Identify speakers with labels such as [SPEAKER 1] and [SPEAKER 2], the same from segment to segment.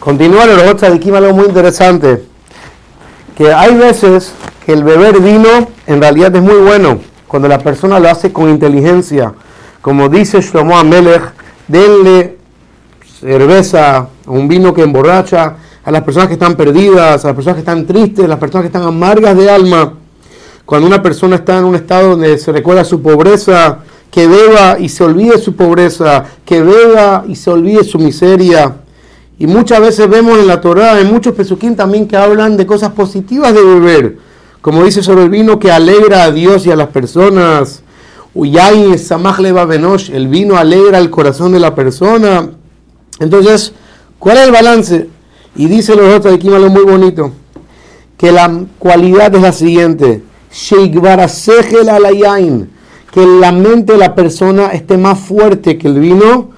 [SPEAKER 1] Continúa el de Tzadikim algo muy interesante. Que hay veces que el beber vino en realidad es muy bueno cuando la persona lo hace con inteligencia. Como dice Shlomo Amelech, denle cerveza, un vino que emborracha a las personas que están perdidas, a las personas que están tristes, a las personas que están amargas de alma. Cuando una persona está en un estado donde se recuerda su pobreza, que beba y se olvide su pobreza, que beba y se olvide su miseria. Y muchas veces vemos en la Torá, en muchos pesuquín también que hablan de cosas positivas de beber. Como dice sobre el vino que alegra a Dios y a las personas. Samach Leva Benosh, el vino alegra el corazón de la persona. Entonces, ¿cuál es el balance? Y dice los otros aquí algo muy bonito, que la cualidad es la siguiente, que la mente de la persona esté más fuerte que el vino,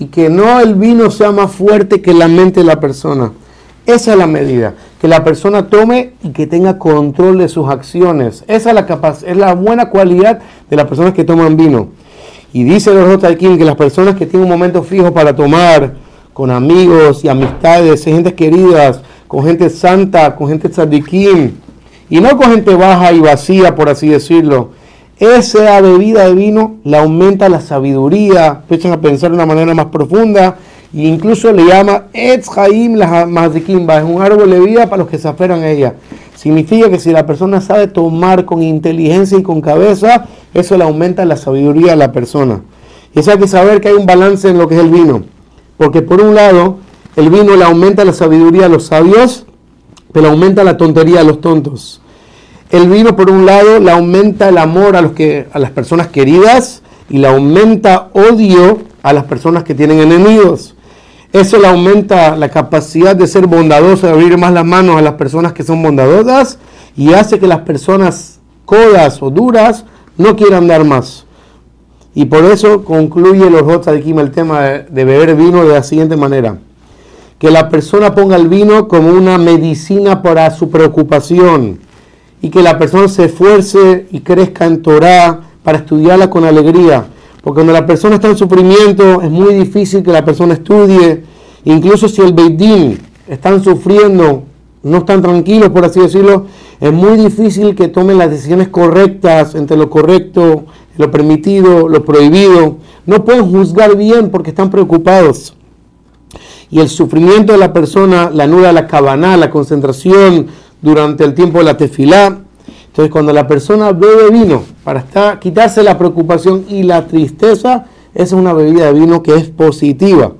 [SPEAKER 1] y que no el vino sea más fuerte que la mente de la persona. Esa es la medida, que la persona tome y que tenga control de sus acciones. Esa es la, capaz, es la buena cualidad de las personas que toman vino. Y dice los aquí que las personas que tienen un momento fijo para tomar, con amigos y amistades, gente queridas, con gente santa, con gente tzadikim, y no con gente baja y vacía, por así decirlo. Esa bebida de vino le aumenta la sabiduría, empiezan a pensar de una manera más profunda, e incluso le llama Etz Haim la es un árbol de vida para los que se aferran a ella. Significa que si la persona sabe tomar con inteligencia y con cabeza, eso le aumenta la sabiduría a la persona. Y eso hay que saber que hay un balance en lo que es el vino. Porque por un lado, el vino le aumenta la sabiduría a los sabios, pero aumenta la tontería a los tontos. El vino, por un lado, le aumenta el amor a, los que, a las personas queridas y le aumenta odio a las personas que tienen enemigos. Eso le aumenta la capacidad de ser bondadoso, de abrir más las manos a las personas que son bondadosas y hace que las personas codas o duras no quieran dar más. Y por eso concluye los de Kim el tema de, beber vino de la siguiente manera. Que la persona ponga el vino como una medicina para su preocupación y que la persona se esfuerce y crezca en Torah para estudiarla con alegría. Porque cuando la persona está en sufrimiento es muy difícil que la persona estudie. Incluso si el Beidín están sufriendo, no están tranquilos por así decirlo, es muy difícil que tomen las decisiones correctas entre lo correcto lo permitido, lo prohibido. No pueden juzgar bien porque están preocupados. Y el sufrimiento de la persona la anuda la cabana, la concentración durante el tiempo de la tefilá. Entonces, cuando la persona bebe vino para quitarse la preocupación y la tristeza, esa es una bebida de vino que es positiva.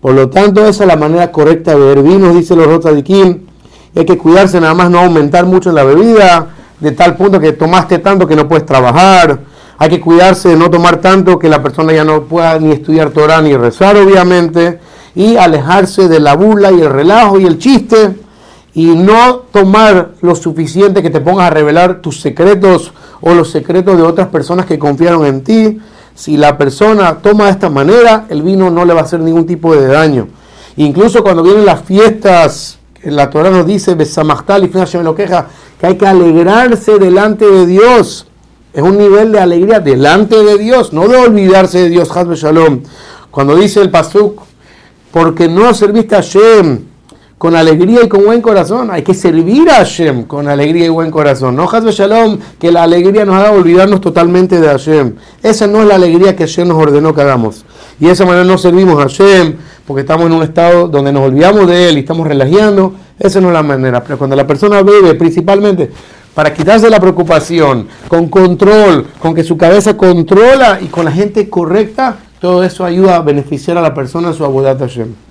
[SPEAKER 1] Por lo tanto, esa es la manera correcta de beber vino, dice los Kim. Hay que cuidarse nada más no aumentar mucho la bebida, de tal punto que tomaste tanto que no puedes trabajar hay que cuidarse de no tomar tanto que la persona ya no pueda ni estudiar Torah ni rezar, obviamente, y alejarse de la burla y el relajo y el chiste, y no tomar lo suficiente que te pongas a revelar tus secretos o los secretos de otras personas que confiaron en ti. Si la persona toma de esta manera, el vino no le va a hacer ningún tipo de daño. Incluso cuando vienen las fiestas, la Torah nos dice, y lo queja, que hay que alegrarse delante de Dios es un nivel de alegría delante de Dios, no de olvidarse de Dios, Shalom. Cuando dice el Pasuk, porque no serviste a Hashem con alegría y con buen corazón, hay que servir a Hashem con alegría y buen corazón. No Hazbe Shalom, que la alegría nos haga olvidarnos totalmente de Hashem. Esa no es la alegría que Hashem nos ordenó que hagamos. Y de esa manera no servimos a Hashem, porque estamos en un estado donde nos olvidamos de Él y estamos relajando. Esa no es la manera. Pero cuando la persona bebe, principalmente para quitarse la preocupación, con control, con que su cabeza controla y con la gente correcta, todo eso ayuda a beneficiar a la persona en su abodata Hashem.